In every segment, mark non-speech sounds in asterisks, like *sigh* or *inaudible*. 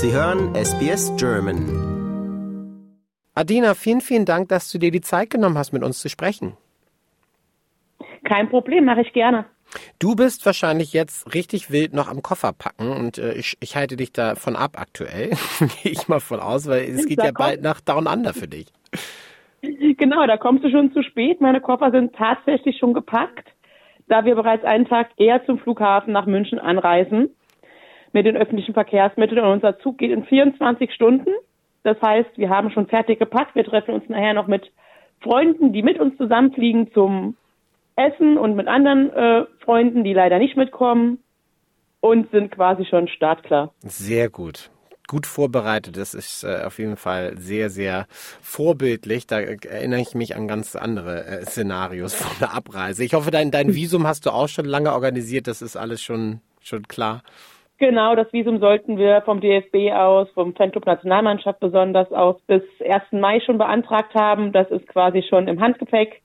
Sie hören SBS German. Adina, vielen, vielen Dank, dass du dir die Zeit genommen hast, mit uns zu sprechen. Kein Problem, mache ich gerne. Du bist wahrscheinlich jetzt richtig wild noch am Koffer packen und äh, ich, ich halte dich davon ab aktuell. *laughs* Gehe ich mal von aus, weil es geht ja bald nach Down Under für dich. Genau, da kommst du schon zu spät. Meine Koffer sind tatsächlich schon gepackt, da wir bereits einen Tag eher zum Flughafen nach München anreisen mit den öffentlichen Verkehrsmitteln und unser Zug geht in 24 Stunden. Das heißt, wir haben schon fertig gepackt. Wir treffen uns nachher noch mit Freunden, die mit uns zusammenfliegen zum Essen und mit anderen äh, Freunden, die leider nicht mitkommen und sind quasi schon startklar. Sehr gut. Gut vorbereitet. Das ist äh, auf jeden Fall sehr, sehr vorbildlich. Da erinnere ich mich an ganz andere äh, Szenarios von der Abreise. Ich hoffe, dein, dein Visum hast du auch schon lange organisiert. Das ist alles schon, schon klar. Genau, das Visum sollten wir vom DFB aus, vom Fanclub Nationalmannschaft besonders aus, bis 1. Mai schon beantragt haben. Das ist quasi schon im Handgepäck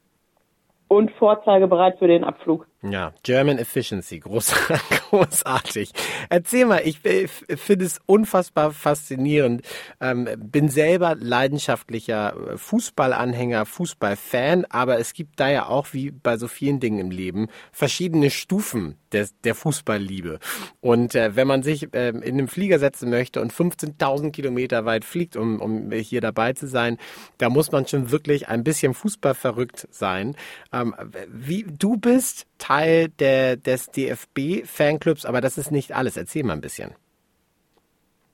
und vorzeigebereit für den Abflug. Ja, German Efficiency, groß, *laughs* großartig. Erzähl mal, ich, ich finde es unfassbar faszinierend. Ähm, bin selber leidenschaftlicher Fußballanhänger, Fußballfan, aber es gibt da ja auch, wie bei so vielen Dingen im Leben, verschiedene Stufen der, der Fußballliebe. Und äh, wenn man sich äh, in den Flieger setzen möchte und 15.000 Kilometer weit fliegt, um, um hier dabei zu sein, da muss man schon wirklich ein bisschen Fußball verrückt sein. Ähm, wie du bist Teil der, des DFB-Fanclubs, aber das ist nicht alles. Erzähl mal ein bisschen.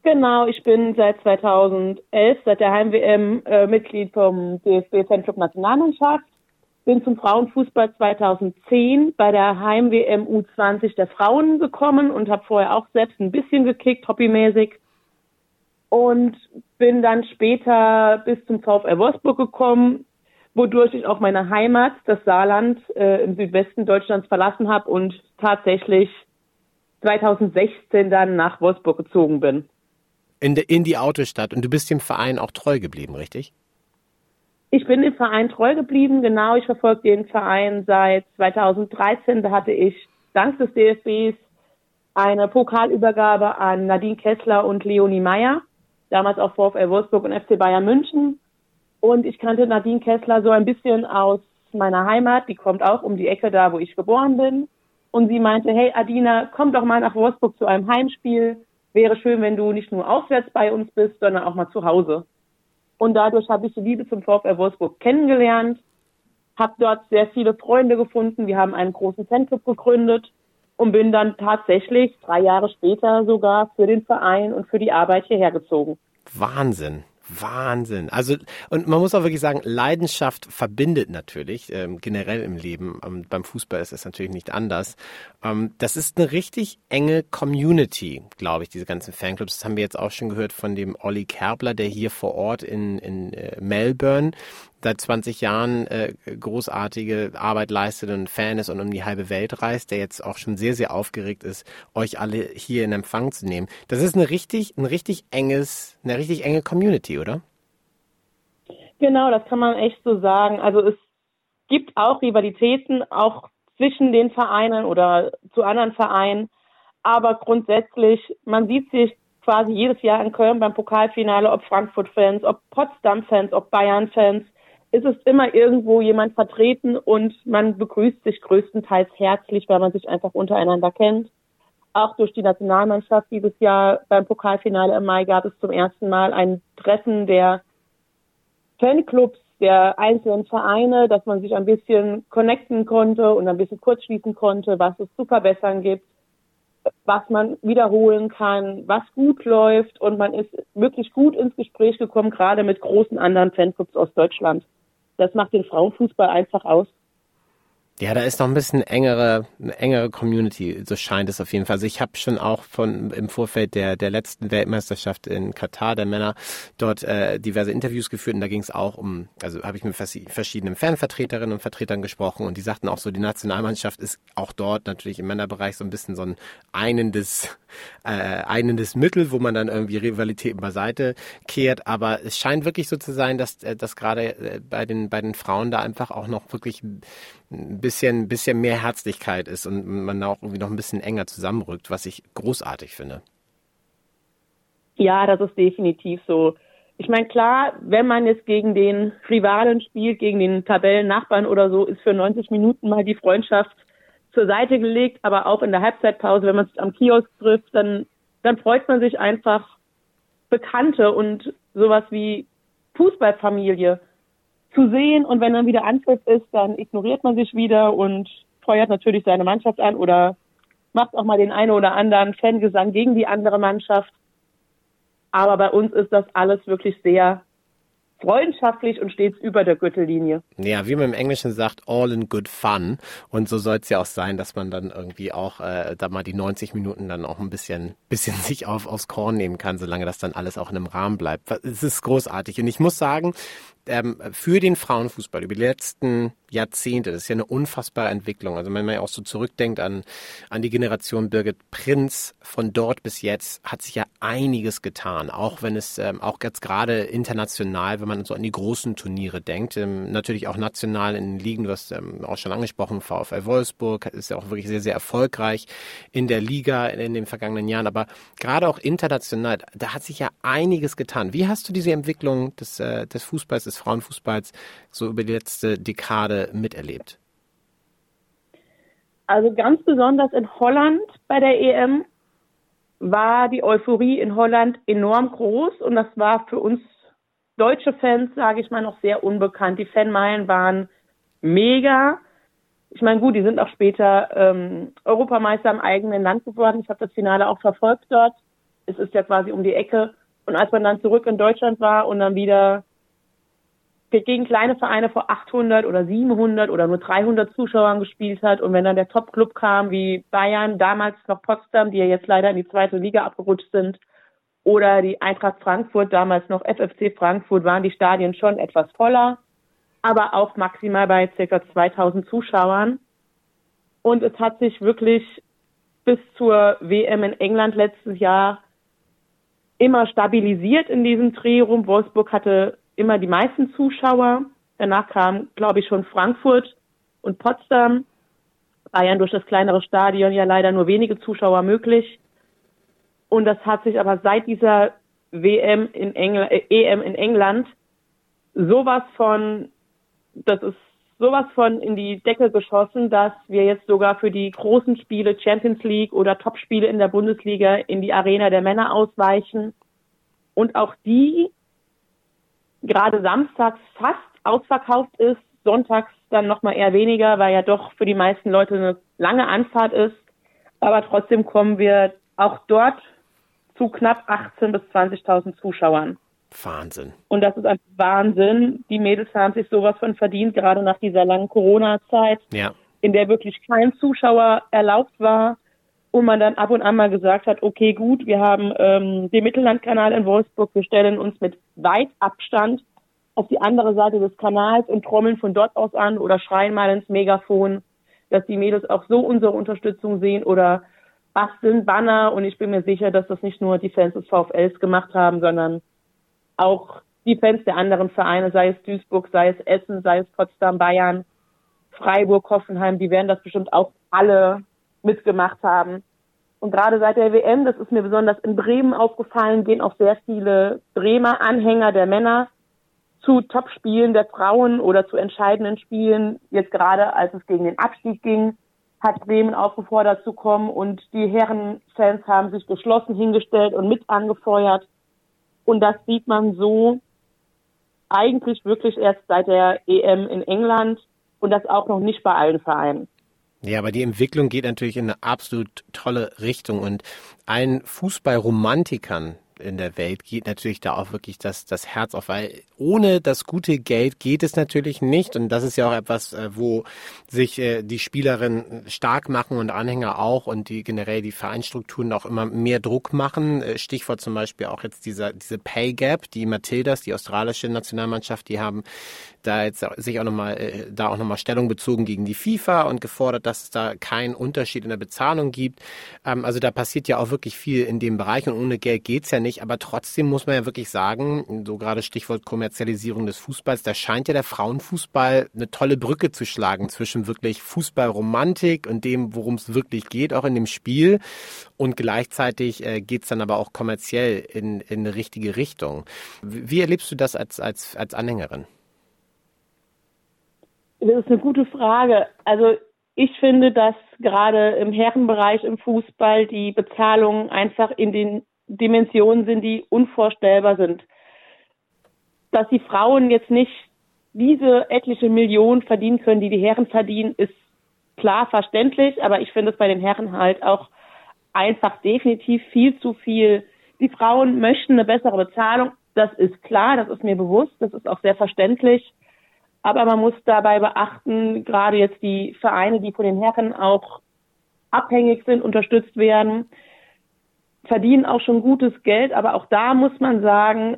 Genau, ich bin seit 2011, seit der Heim-WM, äh, Mitglied vom DFB-Fanclub Nationalmannschaft. Bin zum Frauenfußball 2010 bei der Heim-WM U20 der Frauen gekommen und habe vorher auch selbst ein bisschen gekickt, hobbymäßig. Und bin dann später bis zum VfL Wolfsburg gekommen, wodurch ich auch meine Heimat, das Saarland, äh, im Südwesten Deutschlands verlassen habe und tatsächlich 2016 dann nach Wolfsburg gezogen bin. In, de, in die Autostadt. Und du bist dem Verein auch treu geblieben, richtig? Ich bin dem Verein treu geblieben, genau. Ich verfolge den Verein seit 2013. Da hatte ich dank des DFBs eine Pokalübergabe an Nadine Kessler und Leonie Meyer, damals auch VfL Wolfsburg und FC Bayern München. Und ich kannte Nadine Kessler so ein bisschen aus meiner Heimat. Die kommt auch um die Ecke da, wo ich geboren bin. Und sie meinte, hey Adina, komm doch mal nach Wolfsburg zu einem Heimspiel. Wäre schön, wenn du nicht nur auswärts bei uns bist, sondern auch mal zu Hause. Und dadurch habe ich die Liebe zum VfL Wolfsburg kennengelernt, habe dort sehr viele Freunde gefunden. Wir haben einen großen Fanclub gegründet und bin dann tatsächlich drei Jahre später sogar für den Verein und für die Arbeit hierher gezogen. Wahnsinn. Wahnsinn. Also, und man muss auch wirklich sagen, Leidenschaft verbindet natürlich, ähm, generell im Leben. Ähm, beim Fußball ist es natürlich nicht anders. Ähm, das ist eine richtig enge Community, glaube ich, diese ganzen Fanclubs. Das haben wir jetzt auch schon gehört von dem Olli Kerbler, der hier vor Ort in, in äh, Melbourne seit 20 Jahren äh, großartige Arbeit leistet und Fan ist und um die halbe Welt reist, der jetzt auch schon sehr, sehr aufgeregt ist, euch alle hier in Empfang zu nehmen. Das ist eine richtig, ein richtig enges, eine richtig enge Community, oder? Genau, das kann man echt so sagen. Also es gibt auch Rivalitäten, auch zwischen den Vereinen oder zu anderen Vereinen. Aber grundsätzlich, man sieht sich quasi jedes Jahr in Köln beim Pokalfinale, ob Frankfurt-Fans, ob Potsdam-Fans, ob Bayern-Fans ist es immer irgendwo jemand vertreten und man begrüßt sich größtenteils herzlich, weil man sich einfach untereinander kennt. Auch durch die Nationalmannschaft dieses Jahr beim Pokalfinale im Mai gab es zum ersten Mal ein Treffen der Fanclubs der einzelnen Vereine, dass man sich ein bisschen connecten konnte und ein bisschen kurzschließen konnte, was es zu verbessern gibt, was man wiederholen kann, was gut läuft und man ist wirklich gut ins Gespräch gekommen, gerade mit großen anderen Fanclubs aus Deutschland das macht den Frauenfußball einfach aus. Ja, da ist noch ein bisschen engere, engere Community, so scheint es auf jeden Fall. Also ich habe schon auch von im Vorfeld der der letzten Weltmeisterschaft in Katar der Männer dort äh, diverse Interviews geführt und da ging es auch um, also habe ich mit verschiedenen Fanvertreterinnen und Vertretern gesprochen und die sagten auch so, die Nationalmannschaft ist auch dort natürlich im Männerbereich so ein bisschen so ein einendes äh, einendes Mittel, wo man dann irgendwie Rivalitäten beiseite kehrt. Aber es scheint wirklich so zu sein, dass, äh, dass gerade äh, bei den, bei den Frauen da einfach auch noch wirklich ein bisschen, bisschen mehr Herzlichkeit ist und man auch irgendwie noch ein bisschen enger zusammenrückt, was ich großartig finde. Ja, das ist definitiv so. Ich meine, klar, wenn man jetzt gegen den Rivalen spielt, gegen den Tabellennachbarn oder so, ist für 90 Minuten mal die Freundschaft zur Seite gelegt, aber auch in der Halbzeitpause, wenn man sich am Kiosk trifft, dann, dann freut man sich einfach, Bekannte und sowas wie Fußballfamilie zu sehen. Und wenn dann wieder Anpfiff ist, dann ignoriert man sich wieder und feuert natürlich seine Mannschaft an oder macht auch mal den einen oder anderen Fangesang gegen die andere Mannschaft. Aber bei uns ist das alles wirklich sehr freundschaftlich und stets über der Gürtellinie. Ja, wie man im Englischen sagt, all in good fun. Und so soll es ja auch sein, dass man dann irgendwie auch äh, da mal die 90 Minuten dann auch ein bisschen, bisschen *laughs* sich auf, aufs Korn nehmen kann, solange das dann alles auch in einem Rahmen bleibt. Es ist großartig. Und ich muss sagen, ähm, für den Frauenfußball über die letzten Jahrzehnte, das ist ja eine unfassbare Entwicklung. Also wenn man ja auch so zurückdenkt an, an die Generation Birgit Prinz, von dort bis jetzt hat sich ja einiges getan. Auch wenn es ähm, auch jetzt gerade international, wenn man so an die großen Turniere denkt, ähm, natürlich auch national in den Ligen, du hast ähm, auch schon angesprochen, VfL Wolfsburg ist ja auch wirklich sehr, sehr erfolgreich in der Liga in, in den vergangenen Jahren. Aber gerade auch international, da hat sich ja einiges getan. Wie hast du diese Entwicklung des, äh, des Fußballs, des Frauenfußballs so über die letzte Dekade miterlebt? Also ganz besonders in Holland bei der EM war die Euphorie in Holland enorm groß und das war für uns deutsche Fans, sage ich mal, noch sehr unbekannt. Die Fanmeilen waren mega. Ich meine, gut, die sind auch später ähm, Europameister im eigenen Land geworden. Ich habe das Finale auch verfolgt dort. Es ist ja quasi um die Ecke. Und als man dann zurück in Deutschland war und dann wieder gegen kleine Vereine vor 800 oder 700 oder nur 300 Zuschauern gespielt hat und wenn dann der Top-Club kam wie Bayern, damals noch Potsdam, die ja jetzt leider in die zweite Liga abgerutscht sind, oder die Eintracht Frankfurt, damals noch FFC Frankfurt, waren die Stadien schon etwas voller, aber auch maximal bei ca. 2000 Zuschauern. Und es hat sich wirklich bis zur WM in England letztes Jahr immer stabilisiert in diesem Dreh rum. Wolfsburg hatte immer die meisten Zuschauer. Danach kam, glaube ich, schon Frankfurt und Potsdam. Bayern durch das kleinere Stadion ja leider nur wenige Zuschauer möglich. Und das hat sich aber seit dieser WM in England, äh, EM in England sowas von, das ist sowas von in die Decke geschossen, dass wir jetzt sogar für die großen Spiele Champions League oder Topspiele in der Bundesliga in die Arena der Männer ausweichen. Und auch die gerade samstags fast ausverkauft ist, sonntags dann nochmal eher weniger, weil ja doch für die meisten Leute eine lange Anfahrt ist. Aber trotzdem kommen wir auch dort zu knapp 18.000 bis 20.000 Zuschauern. Wahnsinn. Und das ist ein Wahnsinn. Die Mädels haben sich sowas von verdient, gerade nach dieser langen Corona-Zeit, ja. in der wirklich kein Zuschauer erlaubt war und man dann ab und an mal gesagt hat, okay, gut, wir haben ähm, den Mittellandkanal in Wolfsburg, wir stellen uns mit weit Abstand auf die andere Seite des Kanals und trommeln von dort aus an oder schreien mal ins Megafon, dass die Mädels auch so unsere Unterstützung sehen oder basteln Banner. Und ich bin mir sicher, dass das nicht nur die Fans des VfLs gemacht haben, sondern auch die Fans der anderen Vereine, sei es Duisburg, sei es Essen, sei es Potsdam, Bayern, Freiburg, Hoffenheim, die werden das bestimmt auch alle mitgemacht haben. Und gerade seit der WM, das ist mir besonders in Bremen aufgefallen, gehen auch sehr viele Bremer Anhänger der Männer zu Topspielen der Frauen oder zu entscheidenden Spielen. Jetzt gerade, als es gegen den Abstieg ging, hat Bremen aufgefordert zu kommen und die Herrenfans haben sich geschlossen hingestellt und mit angefeuert. Und das sieht man so eigentlich wirklich erst seit der EM in England und das auch noch nicht bei allen Vereinen. Ja, aber die Entwicklung geht natürlich in eine absolut tolle Richtung und allen Fußballromantikern in der Welt geht natürlich da auch wirklich das, das Herz auf, weil ohne das gute Geld geht es natürlich nicht. Und das ist ja auch etwas, äh, wo sich äh, die Spielerinnen stark machen und Anhänger auch und die generell die Vereinsstrukturen auch immer mehr Druck machen. Äh, Stichwort zum Beispiel auch jetzt dieser, diese Pay Gap, die Matildas, die australische Nationalmannschaft, die haben da jetzt sich auch nochmal, da auch nochmal Stellung bezogen gegen die FIFA und gefordert, dass es da keinen Unterschied in der Bezahlung gibt. Ähm, also da passiert ja auch wirklich viel in dem Bereich und ohne Geld geht's ja nicht aber trotzdem muss man ja wirklich sagen, so gerade Stichwort Kommerzialisierung des Fußballs, da scheint ja der Frauenfußball eine tolle Brücke zu schlagen zwischen wirklich Fußballromantik und dem, worum es wirklich geht, auch in dem Spiel. Und gleichzeitig äh, geht es dann aber auch kommerziell in, in eine richtige Richtung. Wie, wie erlebst du das als, als, als Anhängerin? Das ist eine gute Frage. Also ich finde, dass gerade im Herrenbereich im Fußball die Bezahlungen einfach in den Dimensionen sind, die unvorstellbar sind. Dass die Frauen jetzt nicht diese etliche Millionen verdienen können, die die Herren verdienen, ist klar verständlich, aber ich finde es bei den Herren halt auch einfach definitiv viel zu viel. Die Frauen möchten eine bessere Bezahlung, das ist klar, das ist mir bewusst, das ist auch sehr verständlich. Aber man muss dabei beachten, gerade jetzt die Vereine, die von den Herren auch abhängig sind, unterstützt werden, verdienen auch schon gutes Geld. Aber auch da muss man sagen,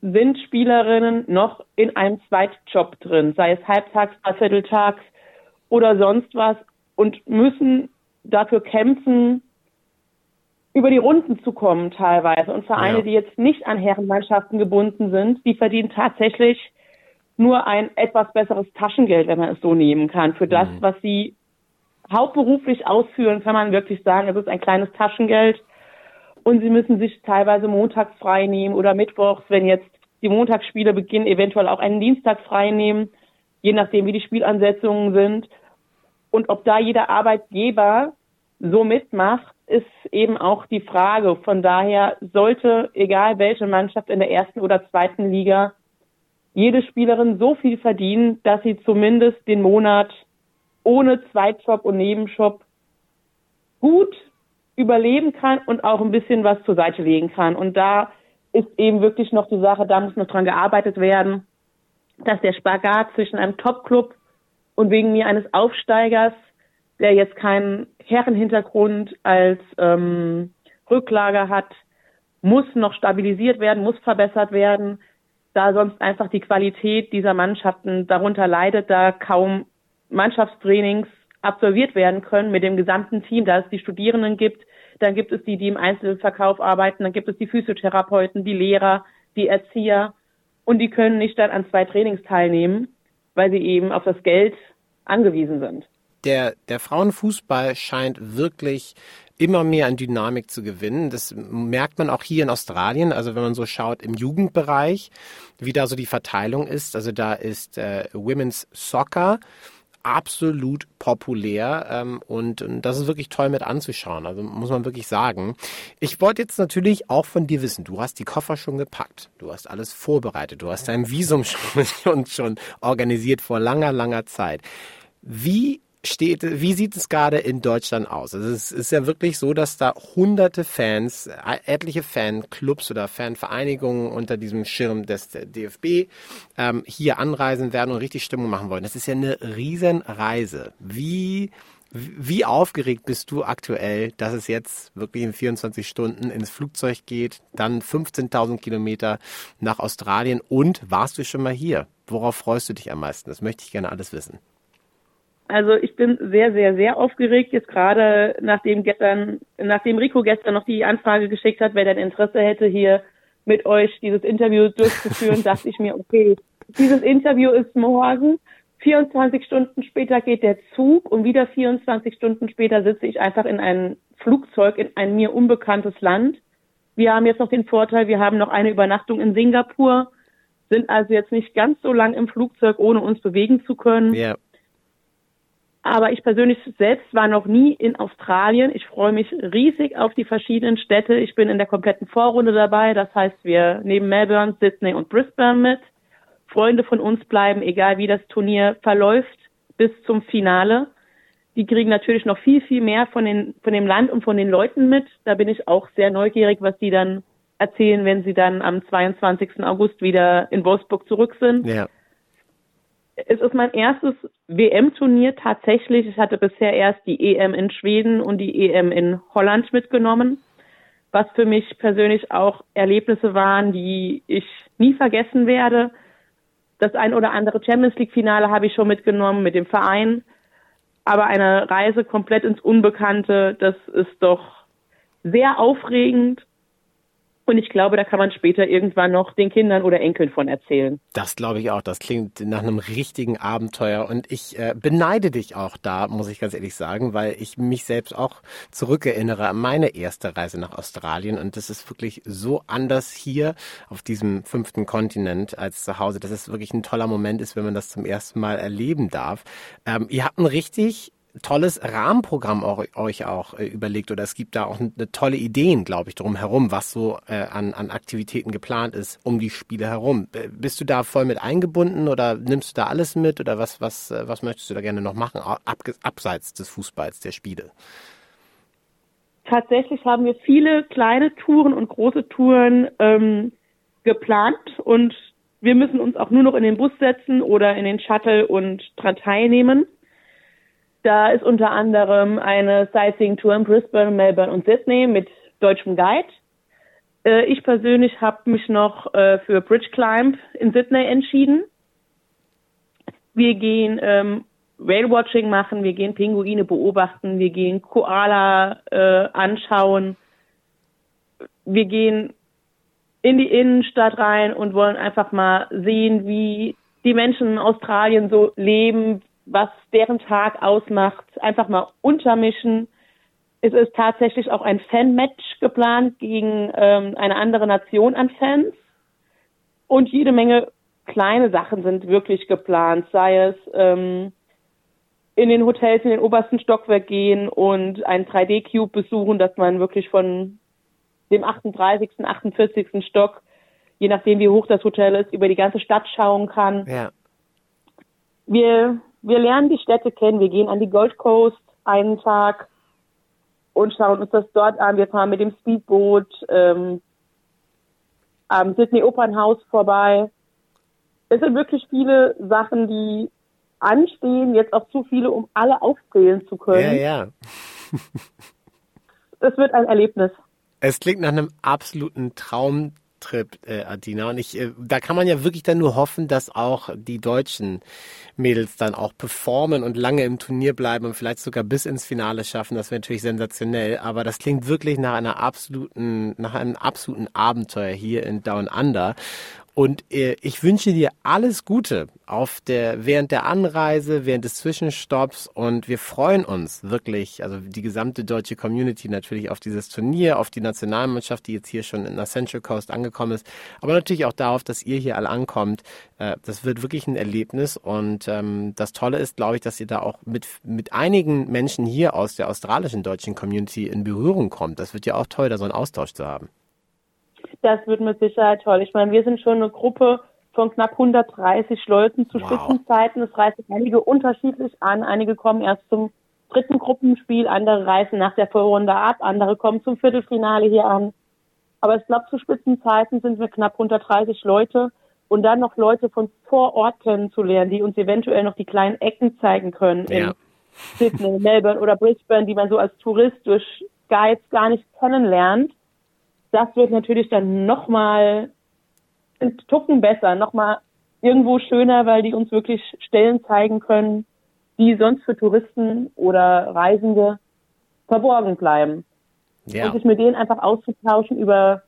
sind Spielerinnen noch in einem Zweitjob drin, sei es halbtags, dreivierteltags oder sonst was und müssen dafür kämpfen, über die Runden zu kommen teilweise. Und Vereine, ja. die jetzt nicht an Herrenmannschaften gebunden sind, die verdienen tatsächlich nur ein etwas besseres Taschengeld, wenn man es so nehmen kann. Für das, mhm. was sie hauptberuflich ausführen, kann man wirklich sagen, es ist ein kleines Taschengeld. Und sie müssen sich teilweise montags frei nehmen oder mittwochs, wenn jetzt die Montagsspiele beginnen, eventuell auch einen Dienstag frei nehmen, je nachdem, wie die Spielansetzungen sind. Und ob da jeder Arbeitgeber so mitmacht, ist eben auch die Frage. Von daher sollte, egal welche Mannschaft in der ersten oder zweiten Liga, jede Spielerin so viel verdienen, dass sie zumindest den Monat ohne Zweitjob und Nebenjob gut überleben kann und auch ein bisschen was zur Seite legen kann. Und da ist eben wirklich noch die Sache, da muss noch dran gearbeitet werden, dass der Spagat zwischen einem Top-Club und wegen mir eines Aufsteigers, der jetzt keinen Herrenhintergrund als ähm, Rücklager hat, muss noch stabilisiert werden, muss verbessert werden da sonst einfach die Qualität dieser Mannschaften darunter leidet, da kaum Mannschaftstrainings absolviert werden können mit dem gesamten Team, da es die Studierenden gibt, dann gibt es die, die im Einzelverkauf arbeiten, dann gibt es die Physiotherapeuten, die Lehrer, die Erzieher und die können nicht dann an zwei Trainings teilnehmen, weil sie eben auf das Geld angewiesen sind. Der, der Frauenfußball scheint wirklich immer mehr an Dynamik zu gewinnen. Das merkt man auch hier in Australien. Also wenn man so schaut im Jugendbereich, wie da so die Verteilung ist. Also da ist äh, Women's Soccer absolut populär ähm, und, und das ist wirklich toll mit anzuschauen. Also muss man wirklich sagen. Ich wollte jetzt natürlich auch von dir wissen, du hast die Koffer schon gepackt, du hast alles vorbereitet, du hast dein Visum *laughs* schon, schon organisiert vor langer, langer Zeit. Wie steht, wie sieht es gerade in Deutschland aus? Also es ist ja wirklich so, dass da hunderte Fans, äh, etliche Fanclubs oder Fanvereinigungen unter diesem Schirm des DFB ähm, hier anreisen werden und richtig Stimmung machen wollen. Das ist ja eine Riesenreise. Wie wie aufgeregt bist du aktuell, dass es jetzt wirklich in 24 Stunden ins Flugzeug geht, dann 15.000 Kilometer nach Australien und warst du schon mal hier? Worauf freust du dich am meisten? Das möchte ich gerne alles wissen. Also ich bin sehr, sehr, sehr aufgeregt. Jetzt gerade nachdem gestern, nachdem Rico gestern noch die Anfrage geschickt hat, wer denn Interesse hätte, hier mit euch dieses Interview durchzuführen, *laughs* dachte ich mir, okay, dieses Interview ist morgen. 24 Stunden später geht der Zug und wieder 24 Stunden später sitze ich einfach in ein Flugzeug in ein mir unbekanntes Land. Wir haben jetzt noch den Vorteil, wir haben noch eine Übernachtung in Singapur, sind also jetzt nicht ganz so lang im Flugzeug, ohne uns bewegen zu können. Ja. Aber ich persönlich selbst war noch nie in Australien. Ich freue mich riesig auf die verschiedenen Städte. Ich bin in der kompletten Vorrunde dabei. Das heißt, wir nehmen Melbourne, Sydney und Brisbane mit. Freunde von uns bleiben, egal wie das Turnier verläuft, bis zum Finale. Die kriegen natürlich noch viel, viel mehr von, den, von dem Land und von den Leuten mit. Da bin ich auch sehr neugierig, was die dann erzählen, wenn sie dann am 22. August wieder in Wolfsburg zurück sind. Ja es ist mein erstes WM-Turnier tatsächlich. Ich hatte bisher erst die EM in Schweden und die EM in Holland mitgenommen, was für mich persönlich auch Erlebnisse waren, die ich nie vergessen werde. Das ein oder andere Champions League-Finale habe ich schon mitgenommen mit dem Verein. Aber eine Reise komplett ins Unbekannte, das ist doch sehr aufregend Und ich glaube, da kann man später irgendwann noch den Kindern oder Enkeln von erzählen. Das glaube ich auch. Das klingt nach einem richtigen Abenteuer. Und ich äh, beneide dich auch da, muss ich ganz ehrlich sagen, weil ich mich selbst auch zurückerinnere an meine erste Reise nach Australien. Und das ist wirklich so anders hier auf diesem fünften Kontinent als zu Hause, dass es wirklich ein toller Moment ist, wenn man das zum ersten Mal erleben darf. Ähm, ihr habt ein richtig tolles Rahmenprogramm euch auch äh, überlegt oder es gibt da auch eine tolle Ideen, glaube ich, drumherum, was so äh, an, an Aktivitäten geplant ist um die Spiele herum. Bist du da voll mit eingebunden oder nimmst du da alles mit oder was, was, äh, was möchtest du da gerne noch machen, ab, abseits des Fußballs, der Spiele? Tatsächlich haben wir viele kleine Touren und große Touren ähm, geplant und wir müssen uns auch nur noch in den Bus setzen oder in den Shuttle und daran teilnehmen. Da ist unter anderem eine Sightseeing-Tour in Brisbane, Melbourne und Sydney mit deutschem Guide. Äh, ich persönlich habe mich noch äh, für Bridge Climb in Sydney entschieden. Wir gehen ähm, Whale-Watching machen, wir gehen Pinguine beobachten, wir gehen Koala äh, anschauen. Wir gehen in die Innenstadt rein und wollen einfach mal sehen, wie die Menschen in Australien so leben, was deren Tag ausmacht, einfach mal untermischen. Es ist tatsächlich auch ein Fan-Match geplant gegen ähm, eine andere Nation an Fans. Und jede Menge kleine Sachen sind wirklich geplant, sei es ähm, in den Hotels in den obersten Stockwerk gehen und einen 3D-Cube besuchen, dass man wirklich von dem 38., 48. Stock, je nachdem wie hoch das Hotel ist, über die ganze Stadt schauen kann. Ja. Wir wir lernen die Städte kennen. Wir gehen an die Gold Coast einen Tag und schauen uns das dort an. Wir fahren mit dem Speedboot ähm, am Sydney Opernhaus vorbei. Es sind wirklich viele Sachen, die anstehen, jetzt auch zu viele, um alle aufzählen zu können. Ja, ja. es wird ein Erlebnis. Es klingt nach einem absoluten Traum Trip, äh, Adina. Und ich, äh, da kann man ja wirklich dann nur hoffen, dass auch die deutschen Mädels dann auch performen und lange im Turnier bleiben und vielleicht sogar bis ins Finale schaffen. Das wäre natürlich sensationell. Aber das klingt wirklich nach einer absoluten, nach einem absoluten Abenteuer hier in Down Under. Und äh, ich wünsche dir alles Gute auf der, während der Anreise, während des Zwischenstopps und wir freuen uns wirklich, also die gesamte deutsche Community natürlich auf dieses Turnier, auf die Nationalmannschaft, die jetzt hier schon in der Central Coast angekommen ist, aber natürlich auch darauf, dass ihr hier alle ankommt. Äh, das wird wirklich ein Erlebnis und ähm, das Tolle ist, glaube ich, dass ihr da auch mit, mit einigen Menschen hier aus der australischen deutschen Community in Berührung kommt. Das wird ja auch toll, da so einen Austausch zu haben. Das wird mit Sicherheit toll. Ich meine, wir sind schon eine Gruppe von knapp 130 Leuten zu wow. Spitzenzeiten. Es reisen einige unterschiedlich an. Einige kommen erst zum dritten Gruppenspiel, andere reisen nach der Vorrunde ab, andere kommen zum Viertelfinale hier an. Aber ich glaube, zu Spitzenzeiten sind wir knapp 130 Leute und dann noch Leute von vor Ort kennenzulernen, die uns eventuell noch die kleinen Ecken zeigen können ja. in Sydney, Melbourne oder Brisbane, die man so als Tourist durch Guides gar nicht kennenlernt das wird natürlich dann nochmal ein Tucken besser, nochmal irgendwo schöner, weil die uns wirklich Stellen zeigen können, die sonst für Touristen oder Reisende verborgen bleiben. Ja. Und sich mit denen einfach auszutauschen über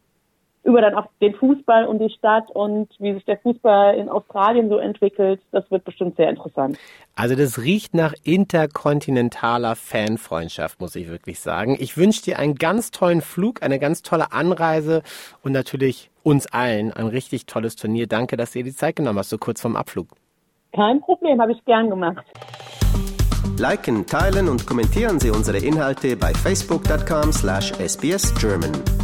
über dann auch den Fußball und die Stadt und wie sich der Fußball in Australien so entwickelt. Das wird bestimmt sehr interessant. Also das riecht nach interkontinentaler Fanfreundschaft, muss ich wirklich sagen. Ich wünsche dir einen ganz tollen Flug, eine ganz tolle Anreise und natürlich uns allen ein richtig tolles Turnier. Danke, dass du dir die Zeit genommen hast, so kurz vorm Abflug. Kein Problem, habe ich gern gemacht. Liken, teilen und kommentieren Sie unsere Inhalte bei facebook.com slash sbsgerman.